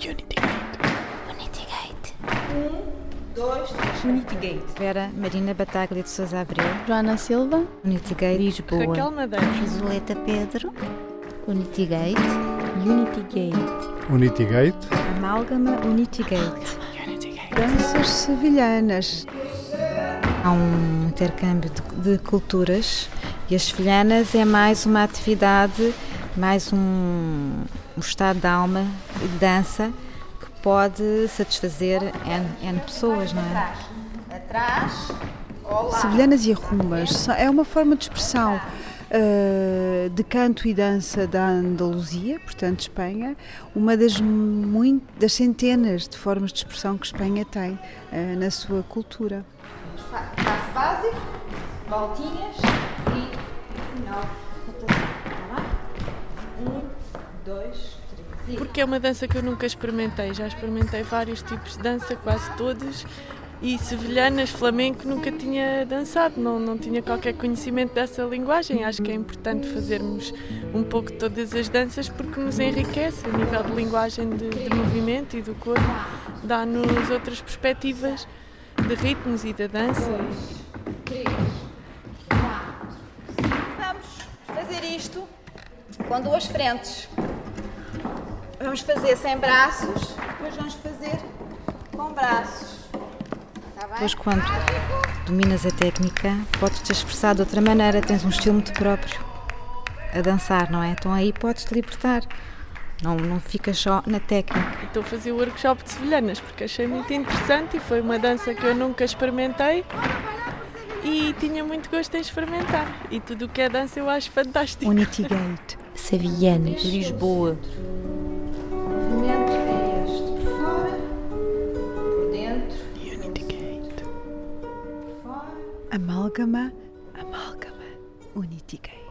Unity Gate. Unity Gate. Um, dois, três. Unity Gate. Vera Marina Bataglia de Souza Abreu. Joana Silva. Unity Gate. Lisboa. Raquel Madeira. Zuleta Pedro. Unity Gate. Unity Gate. Unity Gate. Amálgama Unity Gate. Danças sevilhanas. Há um intercâmbio de, de culturas e as sevilhanas é mais uma atividade mais um, um estado de alma e de dança que pode satisfazer N, N pessoas, não é? Atrás. Olá. Sevilhanas e arrumas é uma forma de expressão uh, de canto e dança da Andaluzia, portanto Espanha, uma das, muito, das centenas de formas de expressão que Espanha tem uh, na sua cultura. Passo básico, voltinhas e final. Um, dois, três. Porque é uma dança que eu nunca experimentei. Já experimentei vários tipos de dança, quase todos. E sevilhanas, flamenco, nunca tinha dançado, não, não tinha qualquer conhecimento dessa linguagem. Acho que é importante fazermos um pouco de todas as danças porque nos enriquece a nível de linguagem de, de movimento e do corpo, dá-nos outras perspectivas de ritmos e da dança. Vamos fazer isto com duas frentes. Vamos fazer sem braços, depois vamos fazer com braços. Tá depois, quando dominas a técnica, podes-te expressar de outra maneira, tens um estilo muito próprio a dançar, não é? Então aí podes-te libertar. Não, não fica só na técnica. Estou a fazer o workshop de sevilhanas porque achei muito interessante e foi uma dança que eu nunca experimentei e tinha muito gosto em experimentar. E tudo o que é dança eu acho fantástico. Unity Gate. Sevilhanas. Lisboa. O movimento é este. Por fora, por dentro. Unity Gate. Por fora. Amálgama, amálgama, Unity Gate.